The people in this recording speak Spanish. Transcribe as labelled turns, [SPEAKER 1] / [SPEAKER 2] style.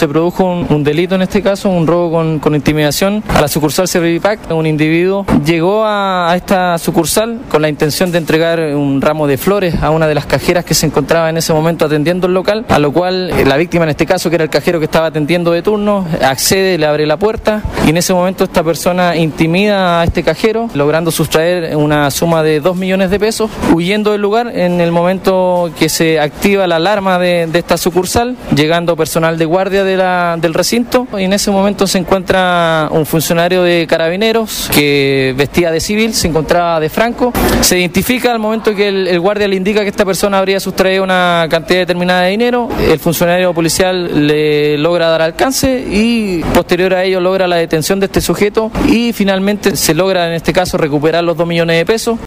[SPEAKER 1] se produjo un, delito en este caso, un robo con, intimidación a la sucursal Servipac. Un individuo llegó a, esta sucursal con la intención de entregar un ramo de flores a una de las cajeras que se encontraba en ese momento atendiendo el local, a lo cual eh, la víctima en este caso, que era el cajero que estaba atendiendo de turno, accede, le abre la puerta y en ese momento esta persona intimida a este cajero, logrando sustraer una suma de 2 millones de pesos, huyendo del lugar en el momento que se activa la alarma de, esta sucursal, llegando personal de guardia de la, del recinto. Y en ese momento se encuentra un funcionario de carabineros que vestía de civil, se encontraba de franco, se identifica al momento que el, guardia le indica que esta persona habría sustraído una cantidad determinada de dinero, el funcionario policial le logra dar alcance y posterior a ello logra la detención de este sujeto y finalmente se logra en este caso recuperar los 2 millones de pesos